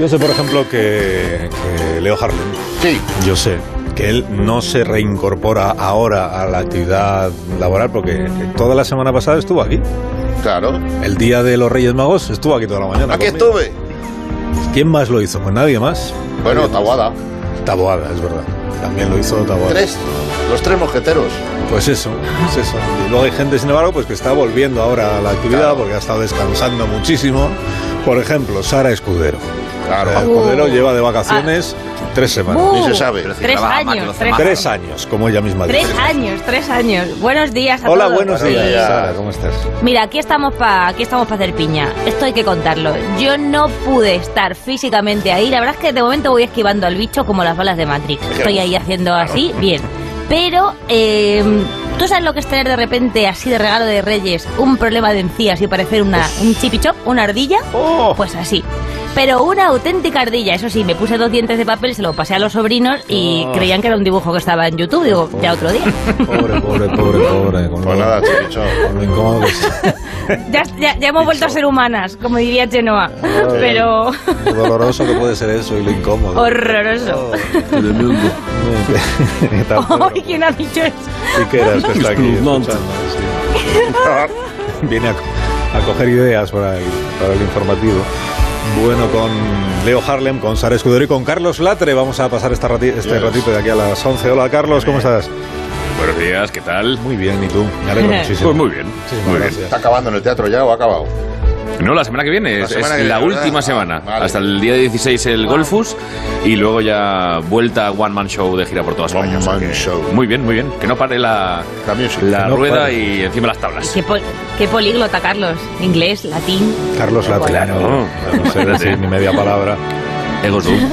Yo sé, por ejemplo, que, que Leo Harlem. Sí. Yo sé que él no se reincorpora ahora a la actividad laboral porque toda la semana pasada estuvo aquí. Claro. El día de los Reyes Magos estuvo aquí toda la mañana. Aquí conmigo. estuve. ¿Quién más lo hizo? Pues nadie más. Bueno, Tabuada. Taboada, es verdad. También lo hizo Taboada. Tres. Los tres mosqueteros. Pues eso, es eso. Y luego hay gente, sin embargo, pues que está volviendo ahora a la actividad Claro. porque ha estado descansando muchísimo. Por ejemplo, Sara Escudero. Claro. Sara Escudero lleva de vacaciones tres semanas. Ni se sabe. Tres años, tres. Tres años, como ella misma dice. Tres años, tres años. Buenos días a Hola, todos. buenos Buenos días. días. Sara, ¿cómo estás? Mira, aquí estamos para aquí estamos para hacer piña. Esto hay que contarlo. Yo no pude estar físicamente ahí. La verdad es que de momento voy esquivando al bicho como las balas de Matrix. Estoy ahí haciendo así, bien. Pero eh, tú sabes lo que es tener de repente así de regalo de Reyes un problema de encías y parecer una un chipichop, una ardilla. Oh. Pues así. Pero una auténtica ardilla. Eso sí, me puse dos dientes de papel, se lo pasé a los sobrinos y Oh. creían que era un dibujo que estaba en YouTube. Digo, ya otro día. Pobre, pobre, pobre, pobre. Con Pues lo- nada, chicho. con lo incómodo que es. Ya, ya, ya hemos vuelto a ser humanas, como diría Chenoa. Pero Lo doloroso que puede ser eso y lo incómodo. horroroso. ¿Qué tal? Ay, ¿quién ha dicho eso? Piqueras que está aquí sí. Viene a, a coger ideas para el, para el informativo. Bueno, con Leo Harlem, con Sara Escudero y con Carlos Latre vamos a pasar esta rati- este Yes. ratito de aquí a las 11. Hola, Carlos, ¿cómo estás? Buenos días, ¿qué tal? Muy bien, ¿y tú? Me alegro muchísimo. Pues muy bien, Muchísimas muy bien. ¿Está acabando en el teatro ya o ha acabado? No, la semana que viene, La es, semana es que la viene, última ¿verdad? semana. Ah, vale. Hasta el día 16 el Golfus y luego ya vuelta a One Man Show de gira por toda España. One o sea Man que Show. Muy bien, muy bien. Que no pare la, La music. la no rueda pare. y encima las tablas. Qué, pol- qué políglota, Carlos. Inglés, latín. Carlos Latre. Claro. No, no sé decir ni media palabra.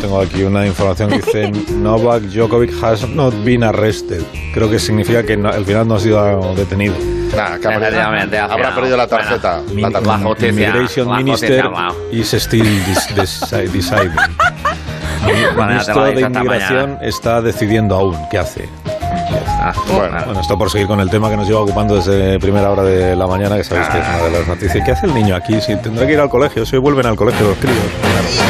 Tengo aquí una información que dice Novak Djokovic has not been arrested. Creo que significa que no- al final no ha sido detenido. Nah, habrá- habrá perdido la tarjeta. Bueno, la tarjeta. la justicia. Immigration la Minister justicia, wow. is still dis- deci- deciding. El ministro de Inmigración está decidiendo aún qué hace. Ah, Bueno. Bueno, esto por seguir con el tema que nos lleva ocupando desde primera hora de la mañana, que sabéis que es una de las noticias. ¿Qué hace el niño aquí? Si tendrá que ir al colegio, si hoy vuelven al colegio los críos.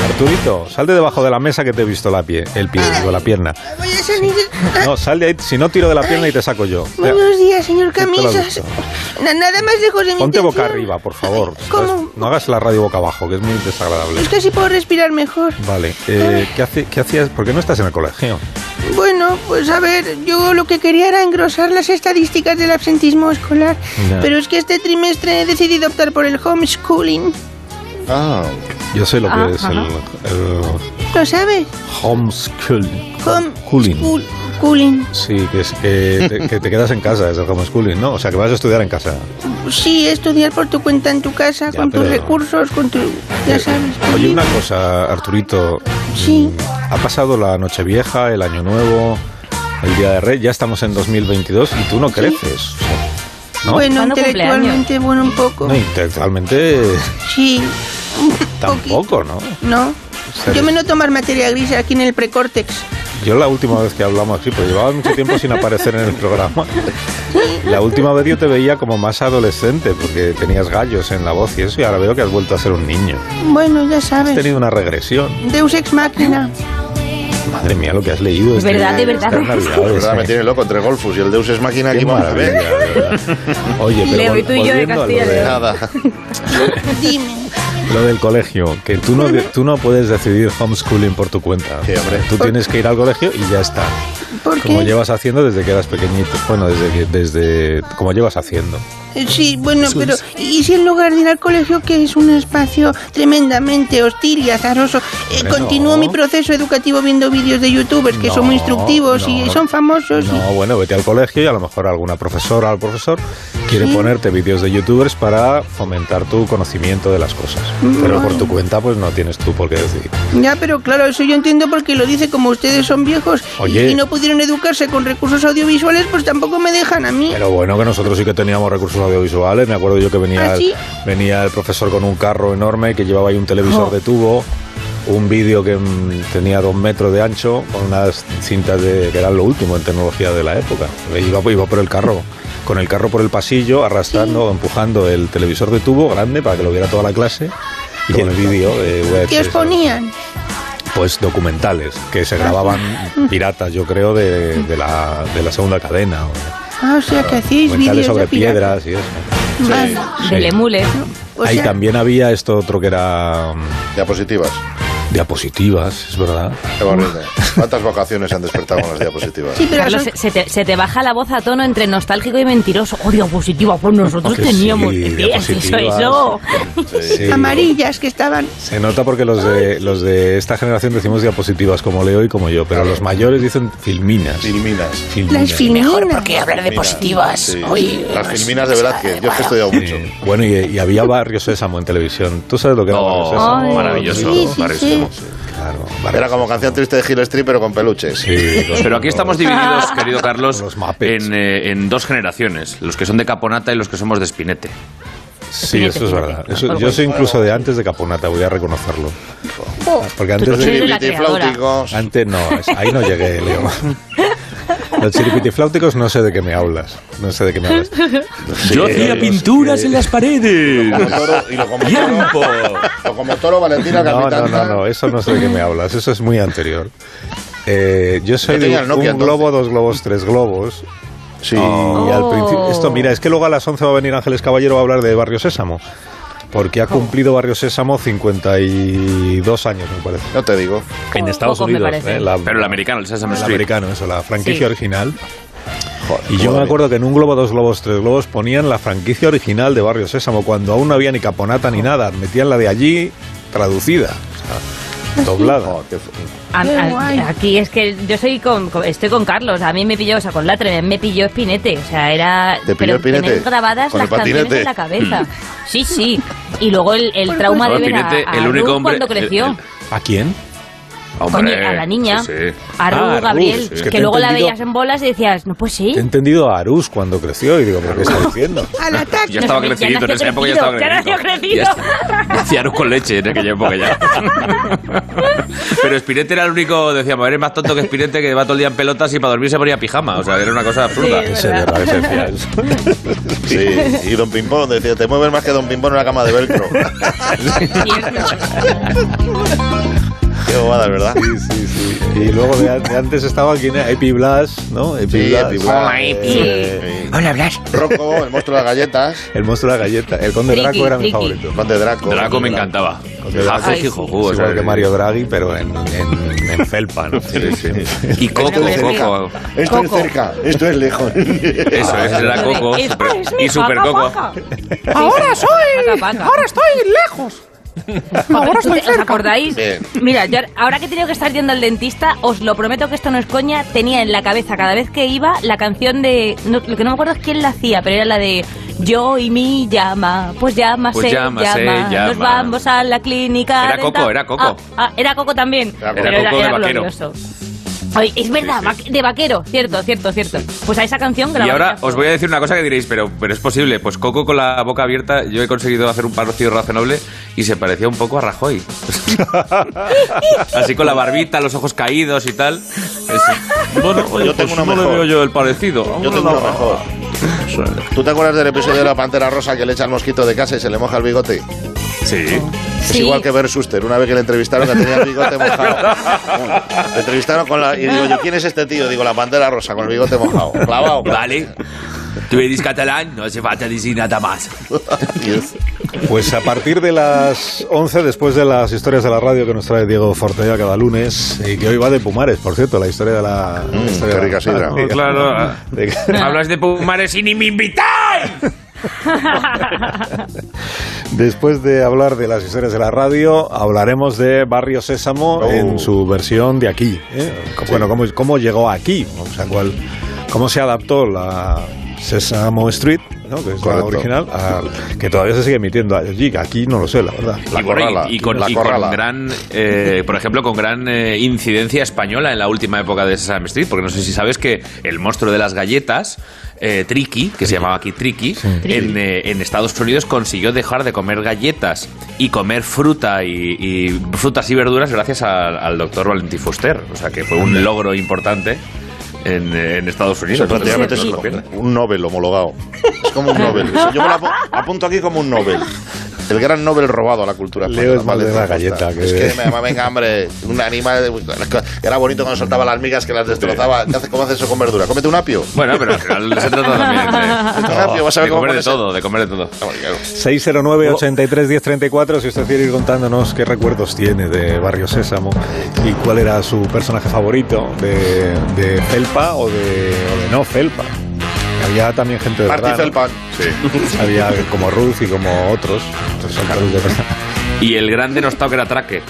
Arturito, sal de debajo de la mesa que te he visto la pie, el pie, digo, la pierna. Voy a salir. No, sal de ahí, si no tiro de la pierna y te saco yo. Buenos días, señor te lo he Camisas. Nada más lejos de mi Ponte boca arriba, por favor. ¿Cómo? No hagas la radio boca abajo, que es muy desagradable. Es que así puedo respirar mejor. Vale, eh, ¿qué, hace- ¿qué hacías? ¿Por qué no estás en el colegio? Bueno, pues a ver, yo lo que quería era engrosar las estadísticas del absentismo escolar. Pero es que este trimestre he decidido optar por el homeschooling. Ah, Yo sé lo que Ah, es ajá. el, el ¿Lo sabe? homeschooling. Homeschooling. Cooling. Sí, que, es, que, te, que te quedas en casa, es el homeschooling, ¿no? O sea, que vas a estudiar en casa. Sí, estudiar por tu cuenta en tu casa, Ya, con tus recursos, con tu... Ya sabes. Oye, una cosa, Arturito. Sí. Ha pasado la Nochevieja, el Año Nuevo, el Día de Rey, ya estamos en 2022 y tú no creces. o sea, ¿no? Bueno, ¿Cuándo intelectualmente, bueno, un poco. No, intelectualmente Sí. un tampoco, ¿no? No. sea, Yo me noto más materia gris aquí en el precórtex. Yo la última vez que hablamos, sí, pues llevaba mucho tiempo sin aparecer en el programa. La última vez yo te veía como más adolescente, porque tenías gallos en la voz y eso, y ahora veo que has vuelto a ser un niño. Bueno, ya Has sabes. tenido una regresión. Deus ex máquina. Madre mía, lo que has leído. Es verdad, de verdad. de verdad, me eh. tiene loco entre Golfus y el Deus es máquina aquí maravilla. Oye, pero Leo, y tú y yo de Castilla. Nada. Dime. Lo del colegio, que tú no, tú no puedes decidir homeschooling por tu cuenta. Sí, hombre. Tú tienes que ir al colegio y ya está. ¿Por Como qué? llevas haciendo desde que eras pequeñito. Bueno, desde que, desde como llevas haciendo. Eh, Sí, bueno, pero ¿y si en lugar de ir al colegio, que es un espacio tremendamente hostil y azaroso, eh, continúo no. mi proceso educativo viendo vídeos de youtubers que son muy No, instructivos y son famosos? y- No, bueno, vete al colegio y a lo mejor alguna profesora o profesor quiere ponerte vídeos de youtubers para fomentar tu conocimiento de las cosas. Pero por tu cuenta, pues no tienes tú por qué decidir. Ya, pero claro, eso yo entiendo porque lo dice como ustedes son viejos y- Oye. y no pudieron educarse con recursos audiovisuales, pues tampoco me dejan a mí. Pero bueno, que nosotros sí que teníamos recursos audiovisuales. Me acuerdo yo que venía, ¿Ah, sí? el, venía el profesor con un carro enorme que llevaba ahí un televisor Oh. de tubo, un vídeo que mm, tenía dos metros de ancho, con unas cintas de, que eran lo último en tecnología de la época. Iba, iba por el carro, con el carro por el pasillo, arrastrando, empujando el televisor de tubo grande para que lo viera toda la clase. Y el vídeo de VHS, ¿Qué os ponían? Pues documentales que se grababan piratas, yo creo, de, de la, de la segunda cadena. o- Ah, o sea, que hacíais documentales vídeos sobre de piedras y eso. Vale. Del emule. O Ahí sea, también había esto otro que era mm, Diapositivas. Diapositivas, es verdad. Qué bonito. ¿Cuántas vocaciones se han despertado con las diapositivas? Sí, pero Carlos, son- se, te, se te baja la voz a tono entre nostálgico y mentiroso. Oh, diapositiva, pues nosotros Que teníamos. sí, Eso, diapositivas. eso. Sí. amarillas que estaban. Se nota porque los de, los de esta generación decimos diapositivas como Leo y como yo, pero los mayores dicen filminas. Filminas. Filminas. Las filminas. hablar de positivas. Sí. Hoy, Las filminas de. Yo es que he estudiado mucho. Eh, bueno, y, y había Barrio Sésamo en televisión. ¿Tú sabes lo que era Barrio Oh, Sésamo? Maravilloso. Sí. Claro, Barrio Era como canción triste de Gil Street, pero con peluches. Sí, Pero aquí estamos divididos, querido Carlos, Los Muppets. en, eh, en dos generaciones. Los que son de Caponata y los que somos de Spinete. Sí, eso es verdad. Eso- yo soy incluso de antes de Caponata, voy a reconocerlo. Porque antes de... Antes no, ahí no llegué, Leo. Los chiripitifláuticos no sé de qué me hablas. No sé de qué me hablas. Yo hacía pinturas en las paredes. Y lo como toro, lo como toro Valentina No, no, no, no, eso no sé de qué me hablas. Eso es muy anterior. Eh, yo soy Yo de un globo, dos globos, tres globos. Sí. Y al Oh. principio, esto, mira, es que luego a las 11 va a venir Ángeles Caballero a hablar de Barrio Sésamo. Porque ha cumplido Barrio Sésamo 52 años, me parece. No te digo. En Estados Unidos. ¿eh? La- Pero el americano, el Sesame el Street. americano, eso, la franquicia Sí. original. Joder, Y yo me acuerdo que en un globo, dos globos, tres globos ponían la franquicia original de Barrio Sésamo, cuando aún no había ni caponata ni nada. Metían la de allí traducida, o sea, doblada. Fu- A- a- aquí es que yo soy con, con- estoy con Carlos. A mí me pilló, o sea, con Latre, me pilló Espinete. O sea, era. ¿Te pilló tener grabadas ¿Con las el canciones en la cabeza. Sí, sí. Y luego el, el trauma No, de ver a, a el único hombre- cuando creció. el- ¿A quién? Hombre, Coño, a la niña. sí, sí. A Ru, Ah, Gabriel. que luego la veías en bolas y decías, no, pues sí. He entendido a Arús cuando creció y digo, ¿pero qué está diciendo? Al ataque. Ya estaba Ya crecidito, en esa época ya estaba crecido, ya nació crecidito. crecido. Ya está. Hacía arroz con leche en aquella época ya. Pero Spinette era el único, decíamos, eres más tonto que Spinette que va todo el día en pelotas y para dormir se ponía pijama. O sea, era una cosa absurda. Decía. Sí, y Don Pimpón decía, te mueves más que Don Pimpón en una cama de velcro. Qué bobada, ¿verdad? Sí, sí, sí. Y luego de, de antes estaba aquí Epi Blas, ¿no? Epi Sí, Blas. Epi Blas. Hola, Epi. Eh, Hola, Blas. Rocco, el monstruo de las galletas. El monstruo de la galleta. El conde Draco era mi favorito. Conde Draco. Draco me encantaba. Conde Draco. Es igual que Mario Draghi, pero en, en, en felpa, ¿no? Sí, sí. Y Coco, Coco. Esto Coco. es cerca, esto es lejos. Eso, ese era Coco. Es- super- es y Super paca, Coco. paca. Ahora soy. Paca, paca. Ahora estoy lejos. Ahora estoy ¿Os acordáis? Bien. Mira, yo ahora que he tenido que estar yendo al dentista, os lo prometo que esto no es coña, tenía en la cabeza cada vez que iba la canción de... no- lo que no me acuerdo es quién la hacía, pero era la de Yo y mi llama, pues llámase, Pues llámase, llama, llama. nos vamos a la clínica. Era dental". Coco, era Coco. Ah, ah, era Coco también. Era pero Coco. Era vaquero. Ay, es verdad, va- de vaquero, cierto, cierto, cierto. Pues a esa canción Y grabada. ahora os voy a decir una cosa que diréis, pero, pero es posible. Pues Coco con la boca abierta, yo he conseguido hacer un parecido razonable y se parecía un poco a Rajoy. Así con la barbita, los ojos caídos y tal. Es- Bueno, oye, Yo tengo pues uno no le mejor. veo yo el parecido. Yo tengo uno mejor. ¿Tú te acuerdas del episodio de la pantera rosa que le echa el mosquito de casa y se le moja el bigote? Sí. Es Sí. igual que Bert Suster, una vez que le entrevistaron que tenía el bigote mojado. Le entrevistaron con la... Y digo yo, ¿quién es este tío? Digo, la pantera rosa, con el bigote mojado. Clavado. Vale. Tú eres catalán, no hace falta decir nada más. Pues a partir de las 11, después de las historias de la radio que nos trae Diego Fortea cada lunes, y que hoy va de Pumares, por cierto, la historia de la... la historia qué de la- rica sidra. de- Claro. de- Hablas de Pumares y ni me invitáis. Después de hablar de las historias de la radio, hablaremos de Barrio Sésamo Oh. en su versión de aquí. ¿eh? Bueno, ¿cómo, cómo llegó aquí? O sea, cuál, cómo se adaptó la Sésamo Street, ¿no? que es la original, a- que todavía se sigue emitiendo allí. Aquí no lo sé, la verdad. La y, corrala, y con, la y con gran, eh, por ejemplo, con gran eh, incidencia española en la última época de Sesame Street, porque no sé si sabes que el monstruo de las galletas, eh, Tricky, que se llamaba aquí Tricky, en, eh, en Estados Unidos consiguió dejar de comer galletas y comer fruta y, y frutas y verduras gracias al, al doctor Valentín Fuster. O sea que fue un logro importante en, en Estados Unidos. Prácticamente es No se lo pierdan. un Nobel homologado. Es como un Nobel. Yo me lo apu- apunto aquí como un Nobel. El gran Nobel robado a la cultura Leo española. es más de la me galleta que Es de- que, me- venga, hombre, un animal... de- Era bonito cuando soltaba las migas que las destrozaba. ¿Qué hace- ¿Cómo haces eso con verdura? ¿Cómete un apio? Bueno, pero al final se trata también ¿Cómete un apio? de, Vas a de ver cómo comer de todo, de comer de todo. Ah, bueno, claro. 609 83 1034 si usted quiere ir contándonos qué recuerdos tiene de Barrio Sésamo y cuál era su personaje favorito de, de Felpa o de, o de no Felpa. Había también gente de verdad, ¿no? Feldman. Había como Ruth y como otros, otros actores de verdad. Y el gran denostado que era Traque.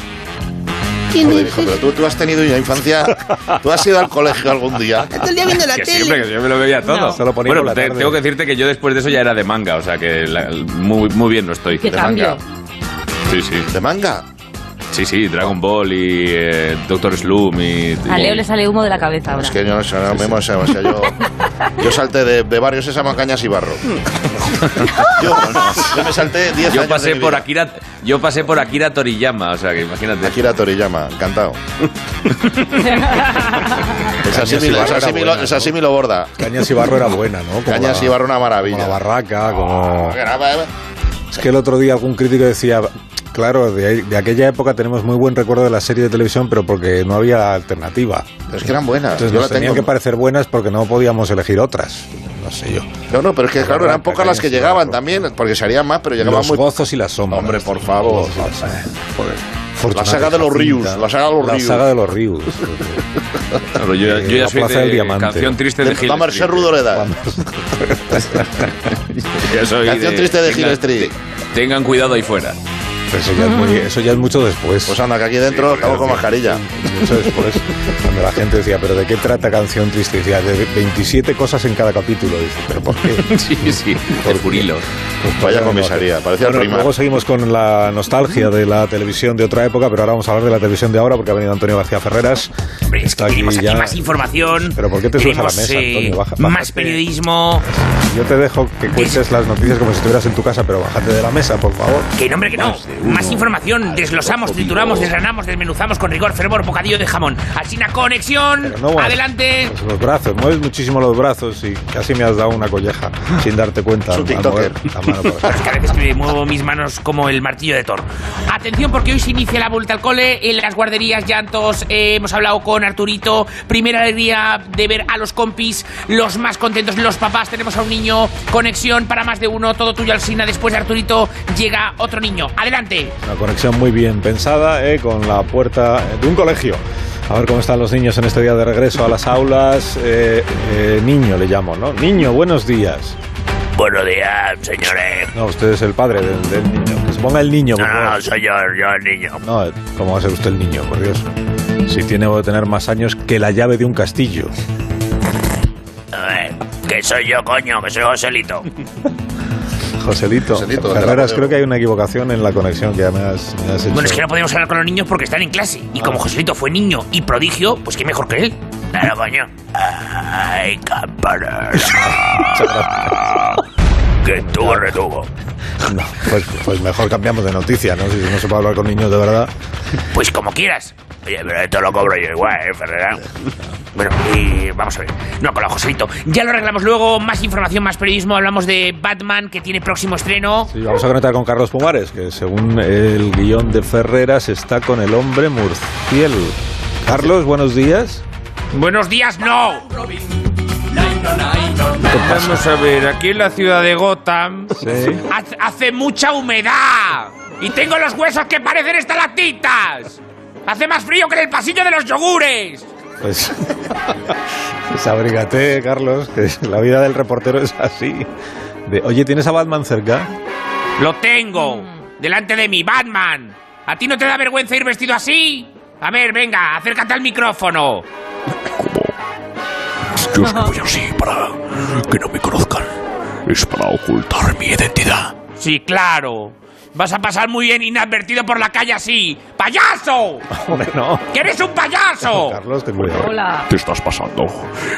¿Quién Joder, hijo, pero tú, tú has tenido una infancia... Tú has ido al colegio algún día. Todo el día viendo la Que tele. siempre, que yo me lo veía todo. No. Ponía bueno, te- tengo que decirte que yo después de eso ya era de manga, o sea que la- muy, muy bien no estoy. Qué De cambio. manga. Sí, sí. ¿De manga? Sí, sí, Dragon Ball y eh, Doctor Slum y... A Leo le sale humo de la cabeza ahora. Es que yo no sé, no, me- o sea, o sea, yo, yo salté de, de barrios Sésamo a Cañas y Barro. yo, yo me salté 10 Yo años pasé de mi por vida. Akira, yo pasé por Akira Toriyama, o sea que imagínate. Akira Toriyama, encantado. Esa esa ¿no? símilo borda. Cañas y Barro era buena, ¿no? Como Cañas la- y Barro una como maravilla. la barraca, como... Pero Es que el otro día algún crítico decía, claro, de, ahí- de aquella época tenemos muy buen recuerdo de la serie de televisión, pero porque no había alternativa. es que eran buenas. Entonces yo nos la tenían tengo. que parecer buenas porque no podíamos elegir otras. No sé yo. No, no, pero es que claro, eran pocas las que llegaban también, porque se harían más, pero llegaban Los muy gozos y las sombras. Hombre, por favor. Los. Joder. La saga de los. Rius, la saga de los La Rius. saga de los Rius. Claro, yo, Eh, yo ya la soy Plaza del de Diamante. canción triste de De Hill la Merced Street. Rudoleda. Canción triste de tengan- Street. Tengan cuidado ahí fuera. Pero eso, ya es muy- eso ya es mucho después. Pues anda, que aquí dentro estamos con mascarilla. Mucho después. Cuando la gente decía, ¿pero de qué trata Canción Triste? Decía, de 27 cosas en cada capítulo. Dice, ¿pero por qué? Sí, sí, el curilo. Pues Vaya no, comisaría, parecía el Bueno, primar. luego seguimos con la nostalgia de la televisión de otra época, pero ahora vamos a hablar de la televisión de ahora porque ha venido Antonio García Ferreras. Hombre, es que aquí tenemos aquí ya. más información. Pero ¿por qué te subes a la mesa, eh, Antonio? Baja- más periodismo. Yo te dejo que cuentes las noticias como si estuvieras en tu casa, pero bájate de la mesa, por favor. Que nombre que no. Más información. Desglosamos, trituramos, desgranamos, desmenuzamos con rigor, fervor, bocadillo de jamón. Conexión. Pero no muevas Adelante. Pues los brazos, mueves muchísimo los brazos y casi me has dado una colleja sin darte cuenta. Es un al tiktoker. Es que a veces que muevo mis manos como el martillo de Thor. Atención porque hoy se inicia la vuelta al cole en las guarderías, llantos. eh, hemos hablado con Arturito. Primera alegría de ver a los compis, los más contentos, los papás. Tenemos a un niño, conexión para más de uno, todo tuyo Alsina. Después de Arturito llega otro niño. Adelante. Una conexión muy bien pensada eh, con la puerta de un colegio. A ver cómo están los niños en este día de regreso a las aulas. Eh, eh, niño le llamo, ¿no? Niño, buenos días. Buenos días, señores. No, usted es el padre del, del niño. Que se ponga el niño, por favor. soy yo, yo el niño. No, ¿cómo va a ser usted el niño, por Dios? Si tiene que tener más años que la llave de un castillo. que soy yo, coño, que soy Joselito. Joselito, Joselito, Podemos. creo que hay una equivocación en la conexión que ya me has, me has hecho. Bueno, es que no podemos hablar con los niños porque están en clase. Y como Joselito fue niño y prodigio, pues qué mejor que él. Claro, coño. Ay, campanera. que tuvo retuvo. No, pues, pues mejor cambiamos de noticia, ¿no? Si no se puede hablar con niños de verdad. Pues como quieras. Oye, pero esto lo cobro yo igual, ¿eh, Ferrera? Bueno, y vamos a ver. No, con la Joselito. Ya lo arreglamos luego. Más información, más periodismo. Hablamos de Batman, que tiene próximo estreno. Sí, vamos a conectar con Carlos Pumares, que según el guion de Ferreras está con el hombre murciel. Carlos, buenos días. Buenos días, no. Vamos a ver, aquí en la ciudad de Gotham Sí. hace, hace mucha humedad y tengo los huesos que parecen estalactitas. Hace más frío que en el pasillo de los yogures. Pues, pues abrígate, Carlos, que la vida del reportero es así. De, Oye, ¿tienes a Batman cerca? Lo tengo. Delante de mí, Batman. ¿A ti no te da vergüenza ir vestido así? A ver, venga, acércate al micrófono. Yo es que voy así para que no me conozcan. Es para ocultar mi identidad. Sí, claro. Vas a pasar muy bien inadvertido por la calle así. ¡Payaso! Hombre, no. ¡Que eres un payaso! Carlos, ten cuidado. Hola. Te estás pasando.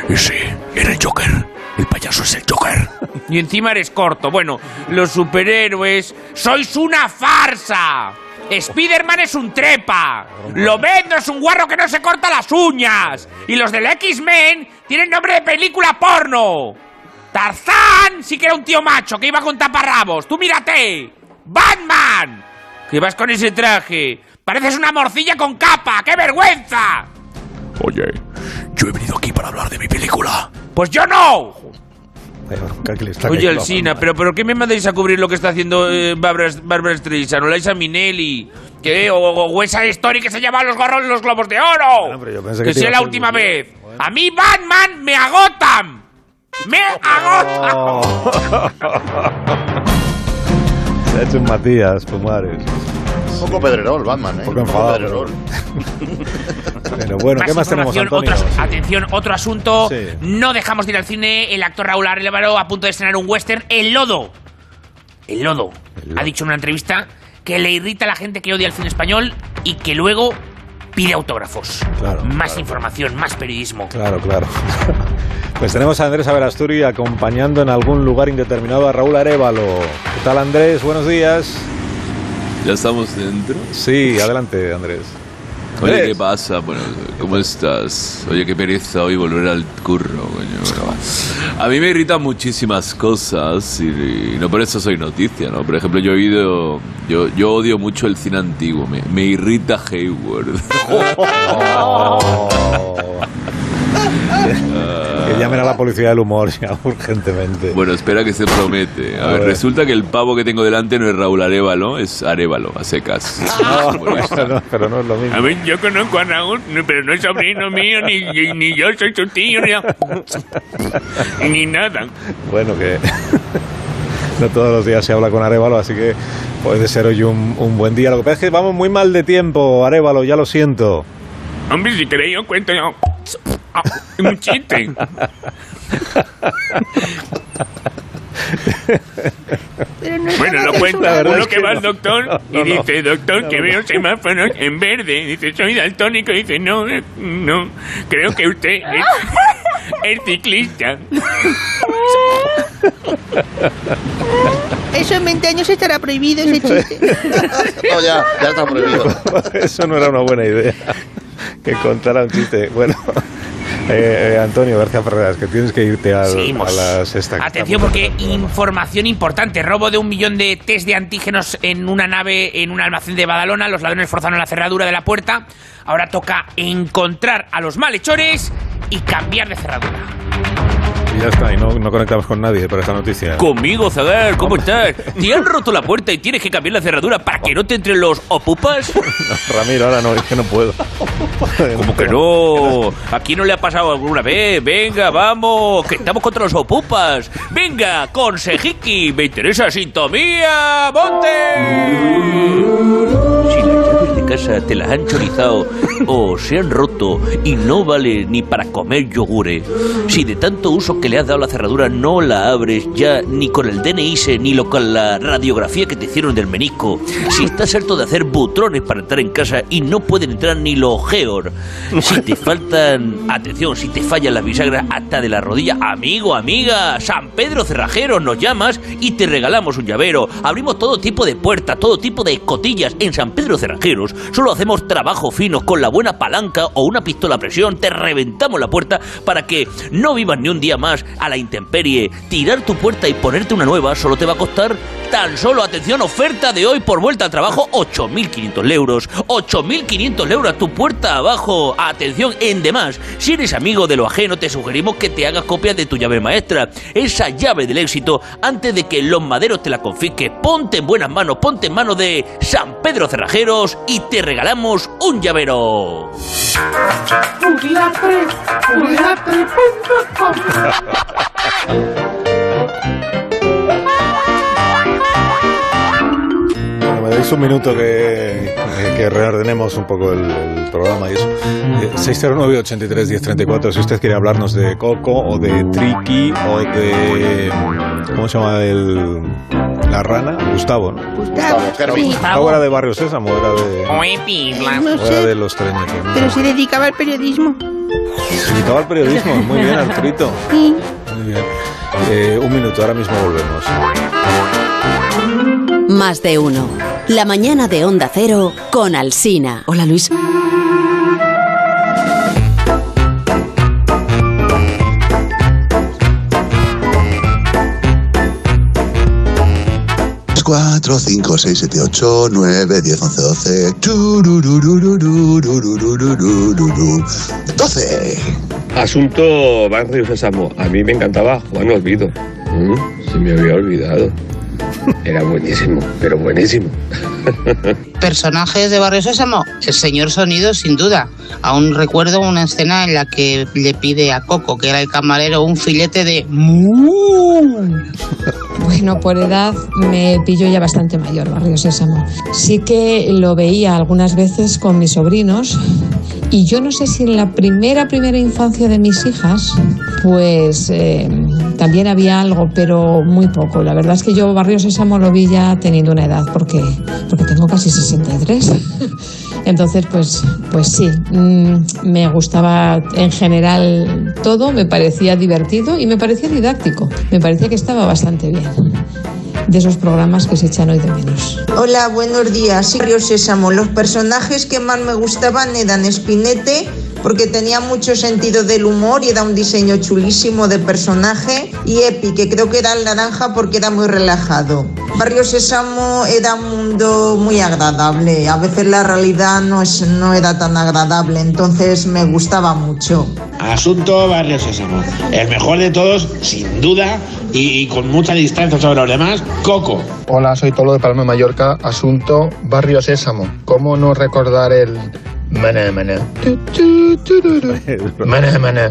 Ese era el Joker. El payaso es el Joker. Y encima eres corto. Bueno, los superhéroes sois una farsa. Spiderman es un trepa. Lobezno es un guarro que no se corta las uñas. Y los del X-Men tienen nombre de película porno. Tarzán sí que era un tío macho que iba con taparrabos. Tú mírate. Batman. Que vas con ese traje. Pareces una morcilla con capa. ¡Qué vergüenza! Oye, yo he venido aquí para hablar de mi película. Pues yo no. Oye, Alsina, pero ¿pero qué me mandáis a cubrir lo que está haciendo eh, Bárbara, Bárbara Streisand o Liza Minnelli? ¿Qué? O, o- o esa story que se llama Los gorros los globos de oro. Bueno, pero yo pensé que que sea la última vez. A mí Batman me agotan. ¡Me agotan! Oh. Se ha hecho un Matías Pumares. Un poco pedrerol, Batman, ¿eh? Un poco Un enfadado, pedrerol. Pero bueno, ¿qué más tenemos, Antonio? Sí. atención, otro asunto. Sí. No dejamos de ir al cine. El actor Raúl Arevalo a punto de estrenar un western, El Lodo. El Lodo. El Lodo. Ha dicho en una entrevista que le irrita a la gente que odia el cine español y que luego pide autógrafos. Claro, más claro. información, más periodismo. Claro, claro. Pues tenemos a Andrés Averasturi acompañando en algún lugar indeterminado a Raúl Arevalo. ¿Qué tal, Andrés? Buenos días. ¿Ya estamos dentro? Sí, adelante, Andrés. Oye. ¿qué pasa? Bueno, ¿cómo estás? Oye, qué pereza hoy volver al curro, coño. Bueno, a mí me irritan muchísimas cosas y, y no por eso soy noticia, ¿no? Por ejemplo, yo he oído... Yo, yo odio mucho el cine antiguo, me, me irrita Hayward. Que llamen a la policía del humor ya urgentemente. Bueno, espera que se promete. A, A ver, ver. resulta que el pavo que tengo delante no es Raúl Arevalo, es Arevalo, a secas. No, pero no es lo mismo. A ver, yo conozco a Raúl, pero no es sobrino mío, ni, ni, ni yo soy su tío, ni, ni nada. Bueno, que no todos los días se habla con Arevalo, así que puede ser hoy un, un buen día. Lo que pasa es que vamos muy mal de tiempo, Arevalo, ya lo siento. Hombre, si queréis yo cuento yo. Un chiste. Pero no Bueno, lo verdad Uno es que, que va no. al doctor No, y no, dice, doctor, no, que veo semáforos en verde. Dice, soy daltónico. Dice, no, no, creo que usted es, es ciclista. Eso en 20 años estará prohibido ese chiste. No, ya, ya está prohibido. Eso no era una buena idea. Que contara un chiste. Bueno, eh, eh, Antonio García Ferreras, que tienes que irte al, a la sexta. Atención porque información importante. Robo de un millón de test de antígenos en una nave en un almacén de Badalona. Los ladrones forzaron la cerradura de la puerta. Ahora toca encontrar a los malhechores y cambiar de cerradura. Y ya está, y no, no conectamos con nadie por esta noticia. Conmigo, Zagar, ¿cómo estás? ¿Te han roto la puerta y tienes que cambiar la cerradura para que no te entren los opupas? No, Ramiro, ahora no, es que no puedo. Como que no? ¿Aquí no le ha pasado alguna vez? Venga, vamos, que estamos contra los opupas. Venga, consejiki, me interesa sintomía, monte. Te las han chorizado o se han roto y no vale ni para comer yogures, si de tanto uso que le has dado la cerradura no la abres ya ni con el DNI ni lo con la radiografía que te hicieron del menisco, si estás harto de hacer butrones para entrar en casa y no pueden entrar ni los geor, si te faltan, atención, si te fallan las bisagras hasta de la rodilla, amigo, amiga, San Pedro Cerrajero, nos llamas y te regalamos un llavero. Abrimos todo tipo de puertas, todo tipo de escotillas. En San Pedro Cerrajeros solo hacemos trabajo fino con la buena palanca o una pistola a presión. Te reventamos la puerta para que no vivas ni un día más a la intemperie. Tirar tu puerta y ponerte una nueva solo te va a costar tan solo, atención, oferta de hoy por vuelta al trabajo, 8.500 euros. 8.500 euros tu puerta abajo. Atención, en demás, si eres amigo de lo ajeno, te sugerimos que te hagas copia de tu llave maestra. Esa llave del éxito, antes de que los maderos te la confisque, ponte en buenas manos, ponte en manos de San Pedro Cerrajeros y te regalamos un llavero. es un minuto que, que reordenemos un poco el, el programa y eso. Eh, 609-83-1034, si usted quiere hablarnos de Coco o de Tricky o de... ¿Cómo se llama el, la rana? Gustavo, ¿no? Gustavo. Kermit. Sí. Gustavo era de Barrio Sésamo, era de, No o era sé, de los treñitos. ¿no? pero se dedicaba al periodismo. Se dedicaba al periodismo, muy bien, Arturito. Sí. Muy bien. Eh, un minuto, ahora mismo volvemos. Más de uno. La mañana de Onda Cero con Alsina. Hola Luis. Cuatro, cinco, seis, siete, ocho, nueve, diez, once, doce. Doce. Asunto Barrio Sésamo. A mí me encantaba Juan Olvido. Se me había olvidado. Era buenísimo, pero buenísimo. Personajes de Barrio Sésamo, el señor Sonido sin duda. Aún recuerdo una escena en la que le pide a Coco, que era el camarero, un filete de. Bueno, por edad me pillo ya bastante mayor, Barrio Sésamo. Sí que lo veía algunas veces con mis sobrinos y yo no sé si en la primera, primera infancia de mis hijas, pues eh, también había algo, pero muy poco. La verdad es que yo Barrio Sésamo lo vi ya teniendo una edad, porque, porque tengo casi 63. Entonces, pues, pues sí, mm, me gustaba en general todo, me parecía divertido y me parecía didáctico. Me parecía que estaba bastante bien. De esos programas que se echan hoy de menos. Hola, buenos días. Río Sésamo. Los personajes que más me gustaban eran Spinete, porque tenía mucho sentido del humor y era un diseño chulísimo de personaje, y Epi, que creo que era el naranja porque era muy relajado. Barrio Sésamo era un mundo muy agradable. A veces la realidad no, es, no era tan agradable, entonces me gustaba mucho. Asunto Barrio Sésamo. El mejor de todos, sin duda, y, y con mucha distancia sobre los demás, Coco. Hola, soy Tolo de Palma de Mallorca. Asunto Barrio Sésamo. ¿Cómo no recordar el maná maná? Maná maná.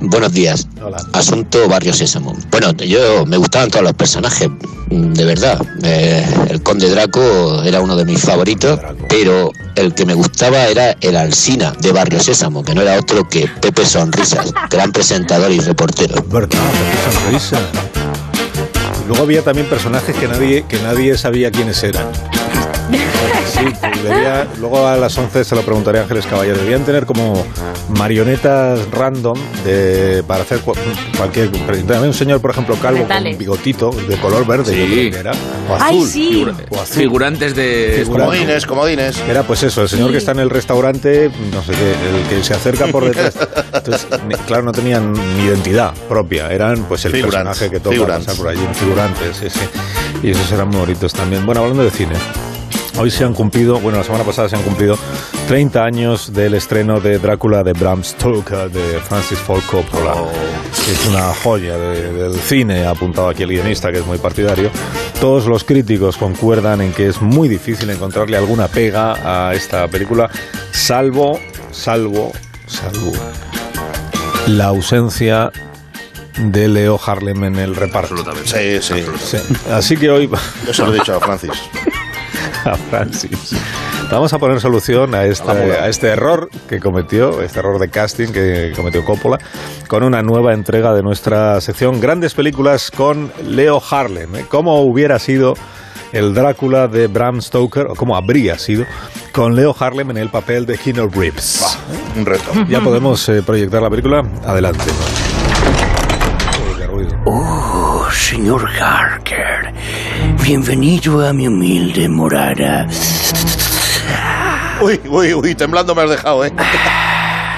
Buenos días. Asunto Barrio Sésamo. Bueno, yo me gustaban todos los personajes, mm, de verdad. Eh, el Conde Draco era uno de mis favoritos, pero el que me gustaba era el Alsina de Barrio Sésamo, que no era otro que Pepe Sonrisas, gran presentador y reportero. ¿Verdad? Pepe Sonrisa. Y Luego había también personajes que nadie, que nadie sabía quiénes eran. Sí, debía- luego a las 11 se lo preguntaré a Ángeles Caballero. Debían tener como marionetas random de, para hacer cu- cualquier. Había un señor, por ejemplo, calvo con Metales. un bigotito de color verde, yo creo que era. O Ay, azul. sí. Figura- O azul. Figurantes de... Figurante. Comodines, comodines. Era pues eso, el señor Sí. que está en el restaurante, no sé qué, el que se acerca por detrás. Entonces, claro, no tenían ni identidad propia, eran pues el Figurantes, personaje que toca figurantes. pasar por allí, figurantes, sí, sí. Y esos eran muy bonitos también. Bueno, hablando de cine. Hoy se han cumplido, bueno, la semana pasada se han cumplido 30 años del estreno de Drácula de Bram Stoker de Francis Ford Coppola. que Es una joya de- del cine, ha apuntado aquí el guionista, que es muy partidario. Todos los críticos concuerdan en que es muy difícil encontrarle alguna pega a esta película, salvo, salvo, salvo la ausencia de Leo Harlem en el reparto. Sí, sí. Sí. Así que hoy Yo se lo he dicho a Francis. a Francis. Vamos a poner solución a este, a este error que cometió, este error de casting que cometió Coppola, con una nueva entrega de nuestra sección Grandes Películas con Leo Harlem. ¿eh? ¿Cómo hubiera sido el Drácula de Bram Stoker, o cómo habría sido, con Leo Harlem en el papel de Keanu Reeves? Un reto. Ya podemos eh, proyectar la película. Adelante. Uy, qué ruido. Oh, señor Harker. Bienvenido a mi humilde morada. Uy, uy, uy, temblando me has dejado, ¿eh?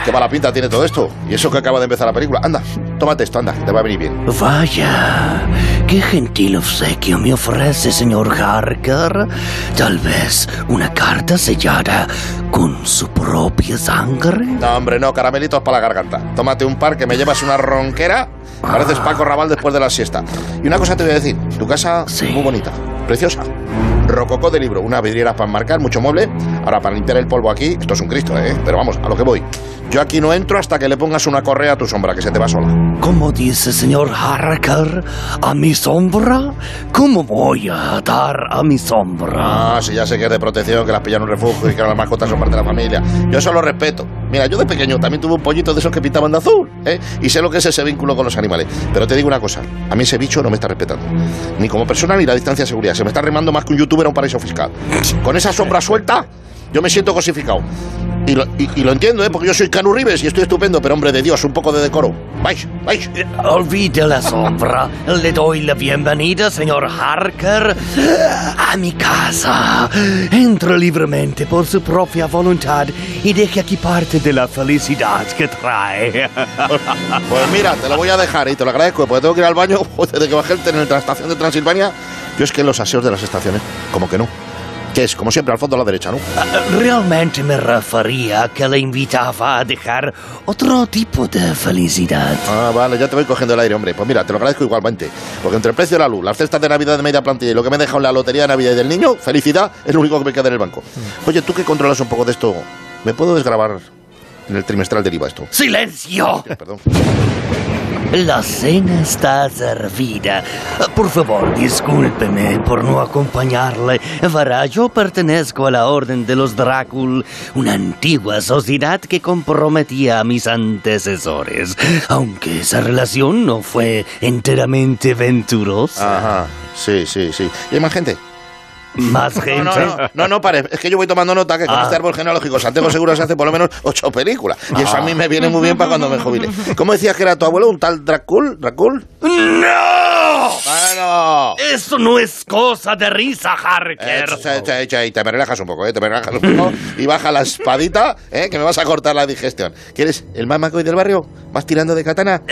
Qué mala pinta tiene todo esto. Y eso que acaba de empezar la película. Anda, tómate esto, anda, te va a venir bien. Vaya, qué gentil obsequio me ofrece, señor Harker. Tal vez una carta sellada con su propia sangre. No, hombre, no, caramelitos para la garganta. Tómate un par que me llevas una ronquera. Pareces Paco Raval después de la siesta. Y una cosa te voy a decir, tu casa muy bonita, preciosa. Rococó de libro, una vidriera para enmarcar, mucho mueble. Ahora, para limpiar el polvo aquí, esto es un Cristo, ¿eh? Pero vamos, a lo que voy. Yo aquí no entro hasta que le pongas una correa a tu sombra, que se te va sola. ¿Cómo dice señor Harker? ¿A mi sombra? ¿Cómo voy a dar a mi sombra? Ah, sí, ya sé que es de protección, que las pillan en un refugio y que las mascotas son parte de la familia. Yo eso lo respeto. Mira, yo de pequeño también tuve un pollito de esos que pintaban de azul, ¿eh? Y sé lo que es ese vínculo con los animales. Pero te digo una cosa, a mí ese bicho no me está respetando. Ni como persona ni la distancia de seguridad. Se me está remando más que un youtuber a un paraíso fiscal. Con esa sombra suelta, yo me siento cosificado. Y lo, y- y lo entiendo, ¿eh? Porque yo soy Canu Rives y estoy estupendo, pero hombre de Dios, un poco de decoro. Vais, vais. Olvide la sombra. Le doy la bienvenida, señor Harker, a mi casa. Entre libremente por su propia voluntad y deje aquí parte de la felicidad que trae. Pues mira, te lo voy a dejar y te lo agradezco, porque tengo que ir al baño desde que bajé en la estación de Transilvania. Yo es que los aseos de las estaciones, como que no. Que es, como siempre, al fondo a la derecha, ¿no? Realmente me refería a que le invitaba a dejar otro tipo de felicidad. Ah, vale, ya te voy cogiendo el aire, hombre. Pues mira, te lo agradezco igualmente. Porque entre el precio de la luz, las cestas de Navidad de media plantilla y lo que me he dejado en la lotería de Navidad y del niño, felicidad es lo único que me queda en el banco. Oye, tú que controlas un poco de esto, ¿me puedo desgrabar en el trimestral del IVA esto? ¡Silencio! Perdón. La cena está servida. Por favor, discúlpeme por no acompañarle. Verá, yo pertenezco a la Orden de los Drácul, una antigua sociedad que comprometía a mis antecesores. Aunque esa relación no fue enteramente venturosa. Ajá, sí, sí, sí. ¿Y hay más gente? ¿Más No, gente? no, no, no, no, pare. Es que yo voy tomando nota que con Ah. este árbol genealógico Santiago Seguro se hace por lo menos ocho películas. Y eso a mí me viene muy bien para cuando me jubile. ¿Cómo decías que era tu abuelo? ¿Un tal Dracul? ¿Dracul? ¡No! Bueno. Eso no es cosa de risa, Harker. Echa, echa, echa, y te me relajas un poco, ¿eh? Te me relajas un poco y baja la espadita, ¿eh? Que me vas a cortar la digestión. ¿Quieres el más macoy del barrio? ¿Vas tirando de katana?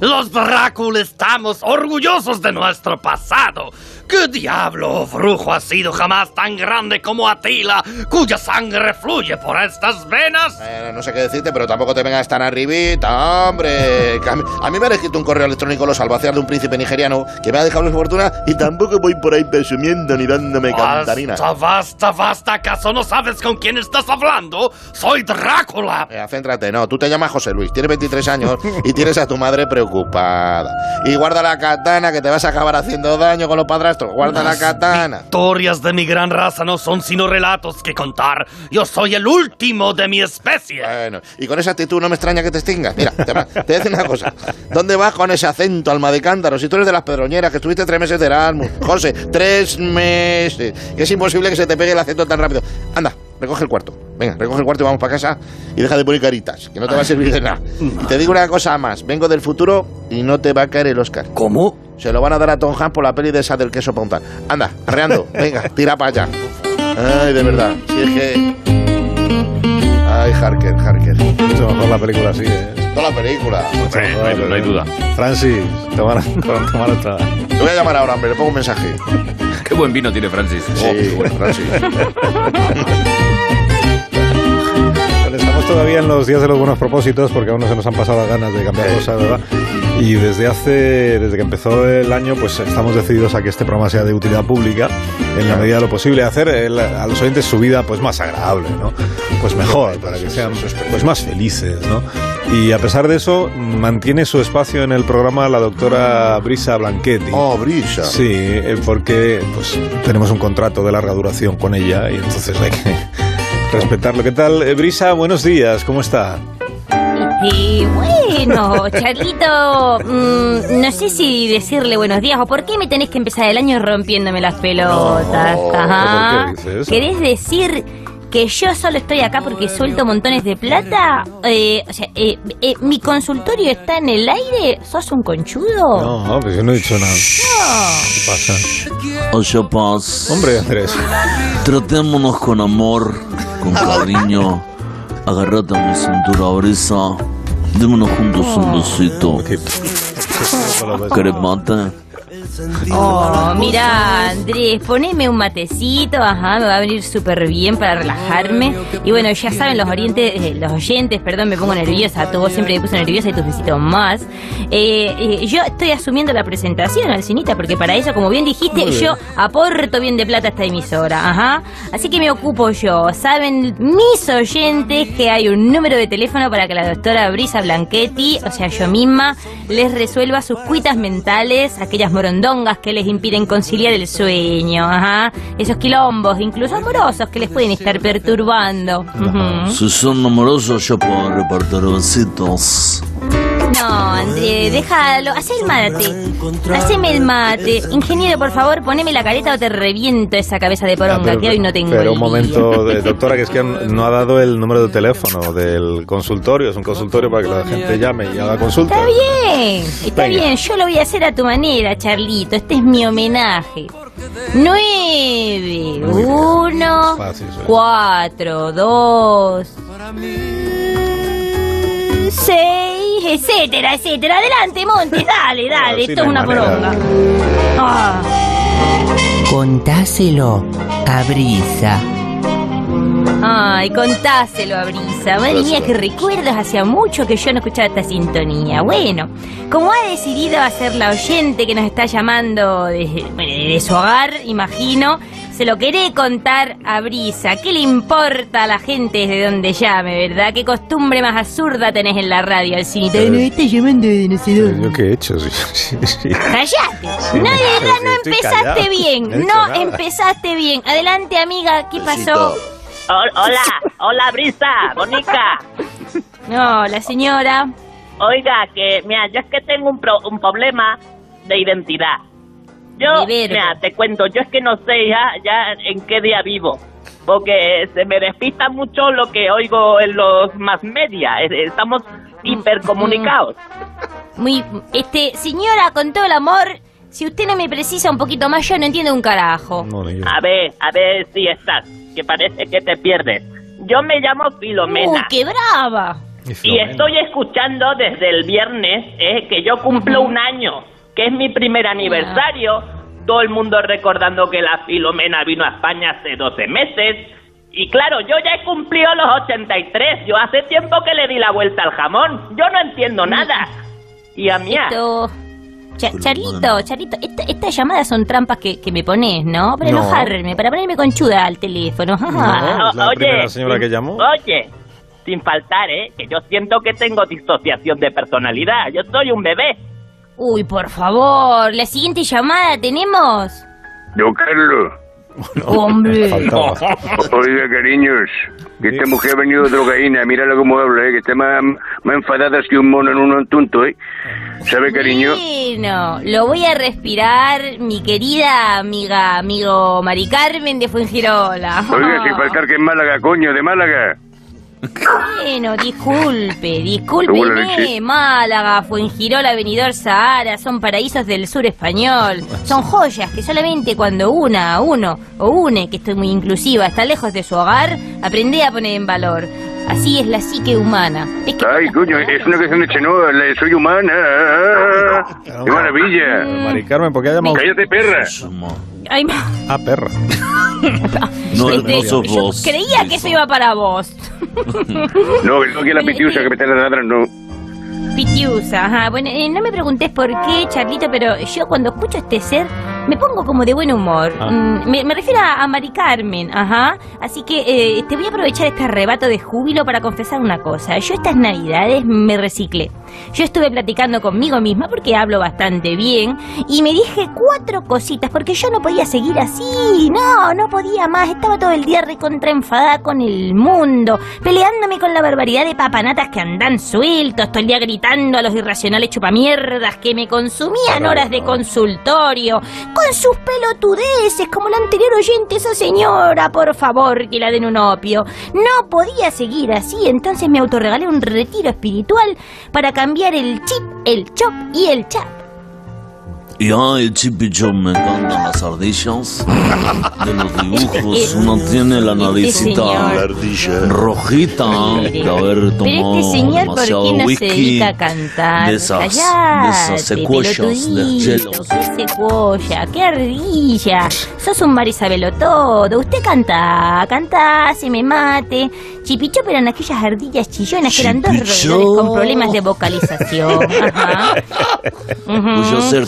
Los Drácul estamos orgullosos de nuestro pasado. ¿Qué diablo brujo ha sido jamás tan grande como Atila, cuya sangre fluye por estas venas? Eh, no sé qué decirte, pero tampoco te vengas tan arribita, hombre. A, mí, a mí me ha escrito un correo electrónico los albaceas de un príncipe nigeriano que me ha dejado su fortuna y tampoco voy por ahí presumiendo ni dándome cantarina. Basta, basta, basta. ¿Acaso no sabes con quién estás hablando? Soy Drácula. Mira, céntrate, no, tú te llamas José Luis, tienes 23 años y tienes a tu madre preocupada. Y guarda la katana que te vas a acabar haciendo daño con los Guarda la katana. Historias de mi gran raza no son sino relatos que contar. Yo soy el último de mi especie. Bueno, y con esa actitud no me extraña que te extingas. Mira, te, te voy a decir una cosa. ¿Dónde vas con ese acento, alma de cántaro? Si tú eres de las pedroñeras, que estuviste tres meses de Erasmus. José, tres meses. Es imposible que se te pegue el acento tan rápido. Anda, recoge el cuarto. Venga, recoge el cuarto y vamos para casa y deja de poner caritas, que no te va a servir de nada. Y te digo una cosa más. Vengo del futuro y no te va a caer el Oscar. ¿Cómo? Se lo van a dar a Tom Hanks por la peli de esa del queso pontal. Anda, arreando. Venga, tira para allá. Ay, de verdad. Si es que... Ay, Harker, Harker. Mucho mejor la película así, ¿eh? Toda la película. No hay- no hay duda. Francis, toma, toma nota. Le voy a llamar ahora, hombre, le pongo un mensaje. Qué buen vino tiene Francis. Sí, Francis. Bueno, Estamos todavía en los días de los buenos propósitos porque aún no se nos han pasado las ganas de cambiar cosas, ¿verdad? Y desde hace, desde que empezó el año, pues estamos decididos a que este programa sea de utilidad pública, en la medida de lo posible, hacer el- a los oyentes su vida pues más agradable, ¿no? Pues mejor, para que sean pues más felices, ¿no? Y a pesar de eso, mantiene su espacio en el programa la doctora Brisa Blanchetti. Oh, Brisa. Sí, eh, porque pues tenemos un contrato de larga duración con ella y entonces hay que respetarlo. ¿Qué tal, eh, Brisa? Buenos días, ¿cómo está? Y bueno, Charlito, mm, no sé si decirle buenos días o por qué me tenés que empezar el año rompiéndome las pelotas. Ajá. ¿por qué dice eso? ¿Querés decir que yo solo estoy acá porque suelto montones de plata? Eh, o sea, eh, eh, ¿mi consultorio está en el aire? ¿Sos un conchudo? No, pues yo no he dicho nada. ¿Qué pasa? Oye, paz. Hombre, Andrés. Tratémonos con amor, con cariño. Agarrate a mi cintura, brisa. Démonos juntos un besito. ¿Querés mate? Oh, mira, Andrés, poneme un matecito, ajá, me va a venir súper bien para relajarme. Y bueno, ya saben los orientes, eh, los oyentes, perdón, me pongo nerviosa, todo siempre me puse nerviosa y tú necesito más. Eh, eh, yo estoy asumiendo la presentación, Alcinita, porque para eso, como bien dijiste, bien. yo aporto bien de plata a esta emisora, ajá. Así que me ocupo yo. Saben mis oyentes que hay un número de teléfono para que la doctora Brisa Blanchetti, o sea, yo misma, les resuelva sus cuitas mentales, aquellas morondongas que les impiden conciliar el sueño, ajá. Esos quilombos, incluso amorosos, que les pueden estar perturbando. Ujú. Si son amorosos, yo puedo repartir besitos. No, André, déjalo. Hacé el mate. Haceme el mate. Ingeniero, por favor, poneme la careta o te reviento esa cabeza de poronga Pero- que hoy no tengo. Pero un momento, de- doctora, que es que no ha dado el número de teléfono del consultorio. Es un consultorio para que la gente llame y haga consulta. Está bien, está Venga. bien, yo lo voy a hacer a tu manera, Charlito. Este es mi homenaje. Nueve, uno, Fácil, sí. cuatro, dos, seis, etcétera, etcétera. Adelante, Montes, dale, dale. Esto es una poronga. Ah. Contáselo a Brisa. Ay, contáselo a Brisa. Madre mía, qué recuerdos. Hacía mucho que yo no escuchaba esta sintonía. Bueno, como ha decidido hacer la oyente que nos está llamando desde, bueno, su hogar, imagino, se lo queré contar a Brisa. ¿Qué le importa a la gente desde donde llame, verdad? ¿Qué costumbre más absurda tenés en la radio, Alcinita? Eh, No está llamando de no sé dónde. ¿Yo qué he hecho? Sí, sí, sí. ¡Cállate! Sí, no, de verdad, no empezaste callado. bien. No empezaste bien. Adelante, amiga. ¿Qué pasó? Hola, hola Brisa, Bonica. No, la señora. Oiga, que, mira, yo es que tengo un, pro- un problema de identidad. Yo, mira, te cuento, yo es que no sé ya, ya en qué día vivo. Porque se me despista mucho lo que oigo en los más media. Estamos hipercomunicados. Muy, este, señora, con todo el amor, si usted no me precisa un poquito más, yo no entiendo un carajo. A ver, a ver si estás, que parece que te pierdes. Yo me llamo Filomena. ¡Uh, qué brava! Y estoy escuchando desde el viernes eh, que yo cumplo un año, que es mi primer aniversario. Todo el mundo recordando que la Filomena vino a España hace 12 meses. Y claro, yo ya he cumplido los 83. Yo hace tiempo que le di la vuelta al jamón. Yo no entiendo nada. Y a mí. Esto... Cha- Charlito, Charlito, esta- estas llamadas son trampas que, que me pones, ¿no? Para No. enojarme, para ponerme conchuda al teléfono. No, es la primera señora que llamó. Oye, sin faltar, ¿eh? Que yo siento que tengo disociación de personalidad. Yo soy un bebé. Uy, por favor, la siguiente llamada tenemos. Don Carlos. Hombre. Oiga, cariños, que esta mujer ha venido drogaína, mírala cómo habla, ¿eh? que está más, más enfadada que un mono en un tonto, ¿eh? ¿Sabe, cariño? Bueno, lo voy a respirar, mi querida amiga, amigo Mari Carmen de Fuengirola. Oiga, sin faltar que es Málaga, coño, de Málaga. Bueno, disculpe, leche. Málaga, Fuengirola, Benidorm, Sahara, son paraísos del sur español. Son joyas que solamente cuando una, uno o une, que estoy muy inclusiva, está lejos de su hogar, aprende a poner en valor. Así es la psique humana. Es que Ay, coño, es una canción de Chenoa, la de Soy Humana. ¡Qué maravilla! Mari Carmen, ¿por qué? ¡Cállate, perra! Ay, Ah, perra. No, este, no sos yo vos. creía que eso iba para vos. No, que no que la pitiusa que me está ladrando, no. Pitiusa, ajá. Bueno, eh, no me preguntes por qué, Charlito, pero yo cuando escucho este ser me pongo como de buen humor. Ah. Mm, me, me refiero a, a Mari Carmen, ajá. Así que eh, te voy a aprovechar este arrebato de júbilo para confesar una cosa. Yo estas navidades me reciclé. Yo estuve platicando conmigo misma porque hablo bastante bien y me dije cuatro cositas porque yo no podía seguir así. No, no podía más. Estaba todo el día recontra enfadada con el mundo, peleándome con la barbaridad de papanatas que andan sueltos, todo el día gritando a los irracionales chupamierdas que me consumían horas de consultorio, con sus pelotudeces, como la anterior oyente, esa señora, por favor, que la den un opio. No podía seguir así, entonces me autorregalé un retiro espiritual para cambiar el chip, el chop y el chap. Ya, el chipichón me encantan las ardillas. De los dibujos, uno tiene la naricita rojita de haber Pero tomado este señor, ¿por demasiado qué no se dedica a cantar? de esas- de Callate, esas secuoyas de pelotudito, hielo. ¿Qué secuoya? ¿Qué ardilla? Sos un marisabelo todo. Usted canta, canta, se me mate. Chipichó, pero en aquellas ardillas chillonas que eran dos roedores con problemas de vocalización. Ajá. Voy a hacer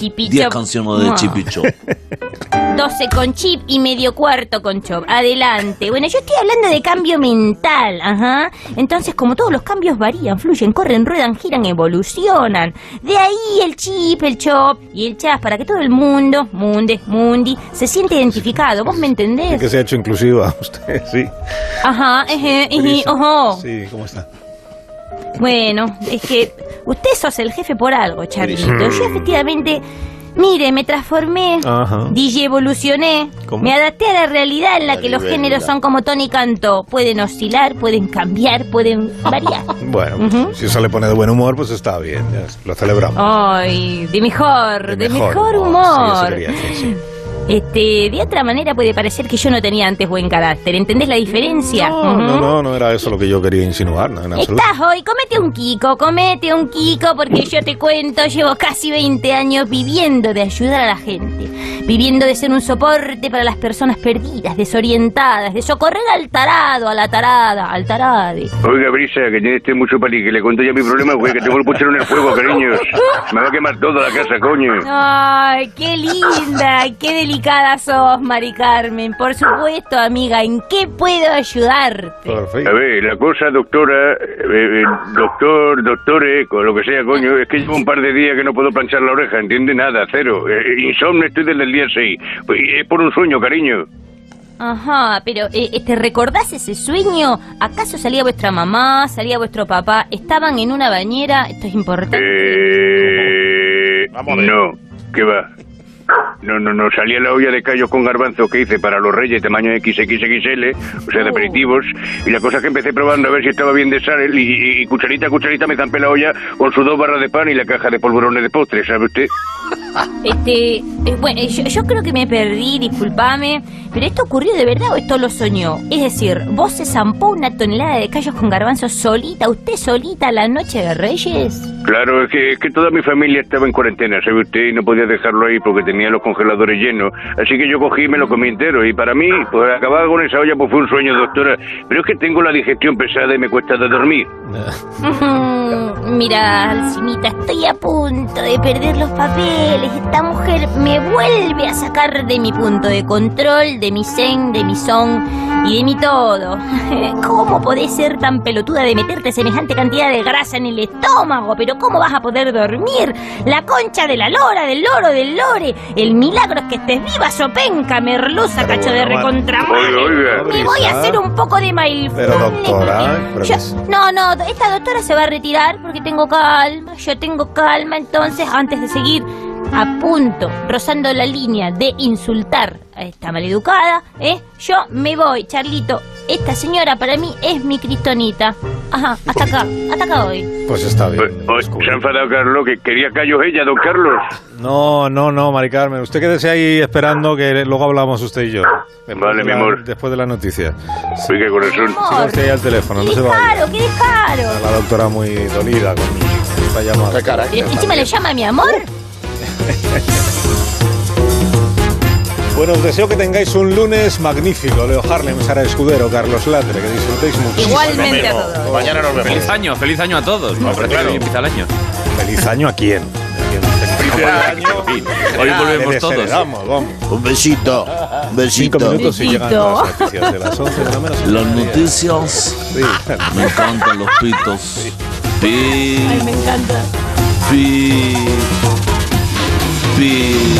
Chipichó. 10 canciones de Mua. chipichó. 12 con chip y medio cuarto con chop. Adelante. Bueno, yo estoy hablando de cambio mental, ajá. Entonces, como todos los cambios varían, fluyen, corren, ruedan, giran, evolucionan. De ahí el chip, el chop y el chas para que todo el mundo, munde, mundi, se siente identificado. ¿Vos me entendés? Que se ha hecho inclusiva usted, sí. Ajá, eje, eje, Brisa. ojo. Sí, ¿cómo está? Bueno, es que usted sos el jefe por algo, Charlito. Yo efectivamente, mire, me transformé, Ajá. DJ evolucioné, ¿Cómo? me adapté a la realidad en la que los géneros son como Tony Canto. Pueden oscilar, pueden cambiar, pueden variar. Bueno, si eso le pone de buen humor, pues está bien, lo celebramos. Ay, de mejor, de, mejor, Sí, humor. decir, sí. Este, de otra manera puede parecer que yo no tenía antes buen carácter. ¿Entendés la diferencia? No, no, no, no era eso lo que yo quería insinuar, no, en. Estás hoy, comete un Kiko, comete un Kiko, porque yo te cuento, llevo casi 20 años viviendo de ayudar a la gente, viviendo de ser un soporte para las personas perdidas, desorientadas, de socorrer al tarado, a la tarada, al tarade. Oiga, Brisa, que tiene este mucho pali, que le cuento ya mi problema, güey, que tengo el puchero en el fuego, cariños. Me va a quemar toda la casa, coño. Ay, qué linda, qué delicada sos, Mari Carmen. Por supuesto, amiga, ¿en qué puedo ayudarte? A ver, la cosa, doctora, eh, eh, doctor, doctore, con lo que sea, coño, es que llevo un par de días que no puedo planchar la oreja, ¿entiende? Nada, cero. Eh, insomnio estoy desde el día 6. Pues, es por un sueño, cariño. Ajá, pero eh, ¿te recordás ese sueño? ¿Acaso salía vuestra mamá, salía vuestro papá? ¿Estaban en una bañera? Esto es importante. Eh, no, ¿qué va? No, no, no, salía la olla de callos con garbanzo que hice para los reyes tamaño XXXL, o sea, de aperitivos, y la cosa es que empecé probando a ver si estaba bien de sal y, y- y cucharita a cucharita me zampé la olla con sus dos barras de pan y la caja de polvorones de postre, ¿sabe usted? Este, eh, bueno, yo, yo creo que me perdí, discúlpame, pero ¿esto ocurrió de verdad o esto lo soñó? Es decir, ¿vos se zampó una tonelada de callos con garbanzo solita, usted solita la noche de Reyes? Claro, es que, es que toda mi familia estaba en cuarentena, ¿sabe usted? Y no podía dejarlo ahí porque tenía los congeladores llenos. Así que yo cogí y me lo comí entero. Y para mí, pues acabar con esa olla pues fue un sueño, doctora. Pero es que tengo la digestión pesada y me cuesta de dormir. Mira, Alcinita, estoy a punto de perder los papeles. Esta mujer me vuelve a sacar de mi punto de control, de mi zen, de mi son y de mi todo. ¿Cómo podés ser tan pelotuda de meterte semejante cantidad de grasa en el estómago? Pero ¿cómo vas a poder dormir? La concha de la lora, del loro, del lore. El milagro es que estés viva, sopenca, merluza, cacho de recontra. Oiga, oiga. Me voy a hacer un poco de mail. Pero doctora, Yo- no, no, esta doctora se va a retirar porque tengo calma, yo tengo calma, entonces antes de seguir a punto, rozando la línea de insultar a esta maleducada, ¿eh? yo me voy, Charlito. Esta señora para mí es mi cristonita. Ajá, hasta acá, hasta acá hoy. Pues está bien. Oye, se ha enfadado Carlos, que quería callos ella, don Carlos. No, no, no, Mari Carmen. Usted quédese ahí esperando que luego hablamos usted y yo. Después Vale, de mi la- amor. Después de la noticia. Uy, qué corazón. Siga usted ahí al teléfono, no se vaya. Claro, qué descaro. La doctora muy dolida con esta llamada. Y encima le llama mi amor. Bueno, os deseo que tengáis un lunes magnífico. Leo Harlem, Sara Escudero, Carlos Latre, que disfrutéis mucho. Igualmente a todos. Mañana nos vemos. Feliz año, feliz año a todos. Me parece que hoy empieza el año. ¿Feliz año a quién? Hoy volvemos todos. vamos. Un besito. Un besito. Cinco minutos y llegan las noticias de las 11 de la menos. Las noticias. Me encantan los pitos. Pi, Ay, me encanta. pi, pi.